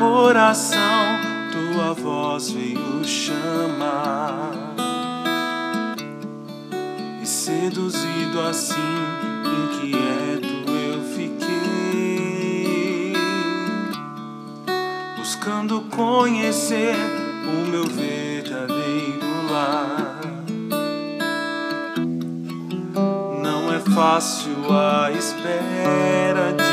coração, tua voz veio chamar. E seduzido assim, inquieto eu fiquei, buscando conhecer o meu verdadeiro lar. Não é fácil a espera de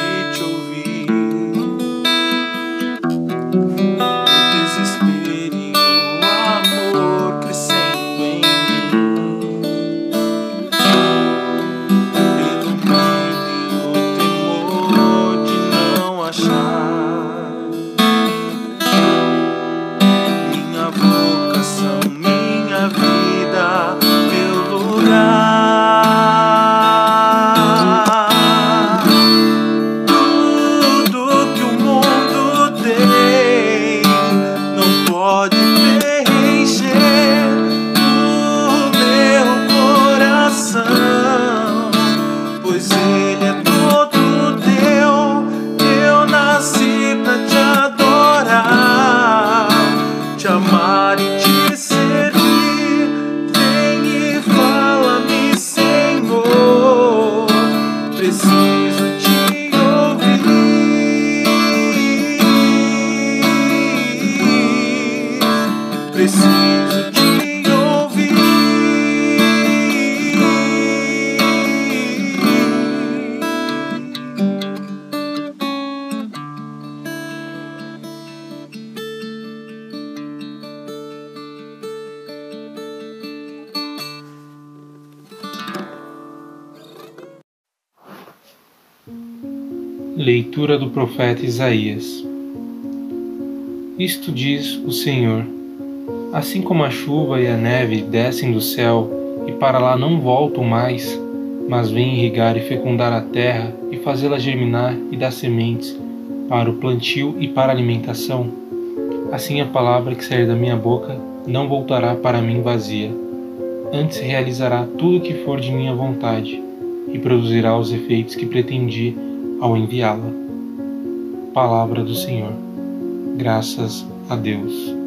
Leitura do profeta Isaías. Isto diz o Senhor: Assim como a chuva e a neve descem do céu e para lá não voltam mais, mas vêm irrigar e fecundar a terra e fazê-la germinar e dar sementes para o plantio e para a alimentação, assim a palavra que sair da minha boca não voltará para mim vazia, antes realizará tudo o que for de minha vontade e produzirá os efeitos que pretendi ao enviá-la. Palavra do Senhor. Graças a Deus.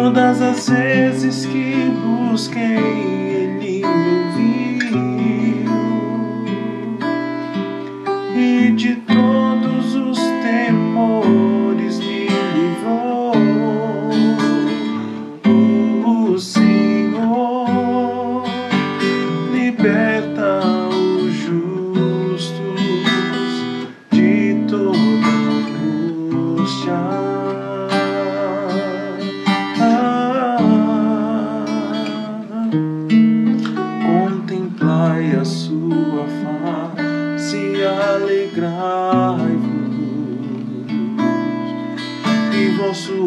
Todas as vezes que busquei, Ele me ouviu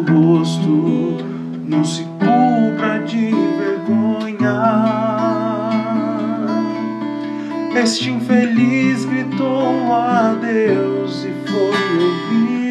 vosso rosto não se cubra de vergonha. Este infeliz gritou a Deus e foi ouvido.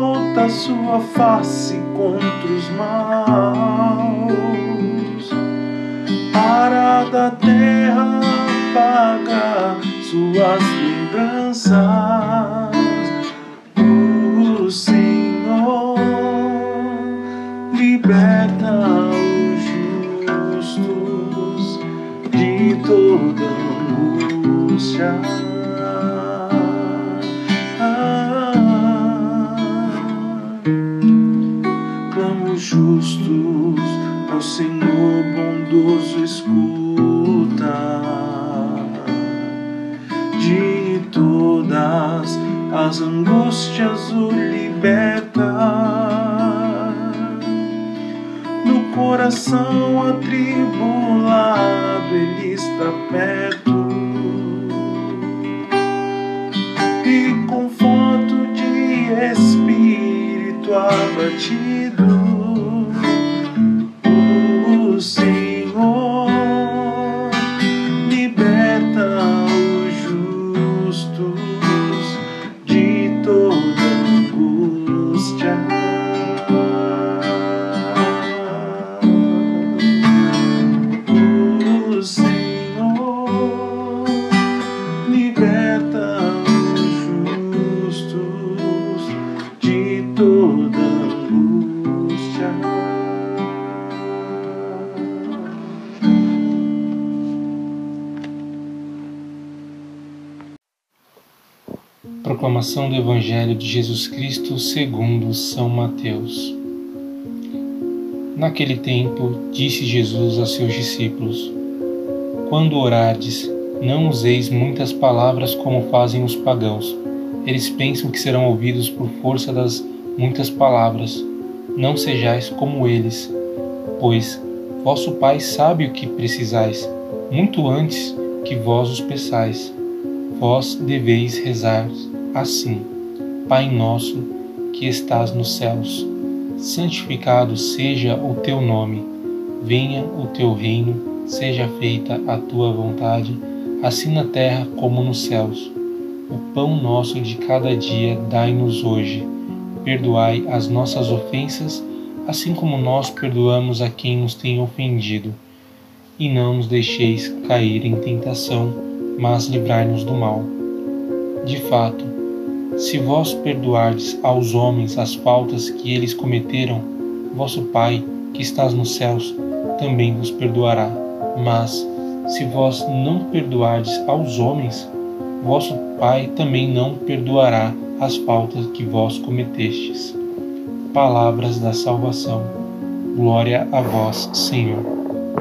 Volta sua face contra os maus, para da terra apagar suas lembranças. toda angústia. Justos ao Senhor bondoso escuta de todas as angústias o liberta coração atribulado, Ele está perto e conforto de espírito abatido. Proclamação do Evangelho de Jesus Cristo segundo São Mateus. Naquele tempo, disse Jesus a seus discípulos: Quando orardes, não useis muitas palavras como fazem os pagãos. Eles pensam que serão ouvidos por força das muitas palavras. Não sejais como eles, pois vosso Pai sabe o que precisais, muito antes que vós os peçais. Vós deveis rezar assim: Pai nosso que estás nos céus, santificado seja o teu nome. Venha o teu reino, seja feita a tua vontade, assim na terra como nos céus. O pão nosso de cada dia dai-nos hoje. Perdoai as nossas ofensas, assim como nós perdoamos a quem nos tem ofendido. E não nos deixeis cair em tentação, mas livrai-nos do mal. De fato, se vós perdoardes aos homens as faltas que eles cometeram, vosso Pai, que estás nos céus, também vos perdoará. Mas, se vós não perdoardes aos homens, vosso Pai também não perdoará as faltas que vós cometestes. Palavras da salvação. Glória a vós, Senhor.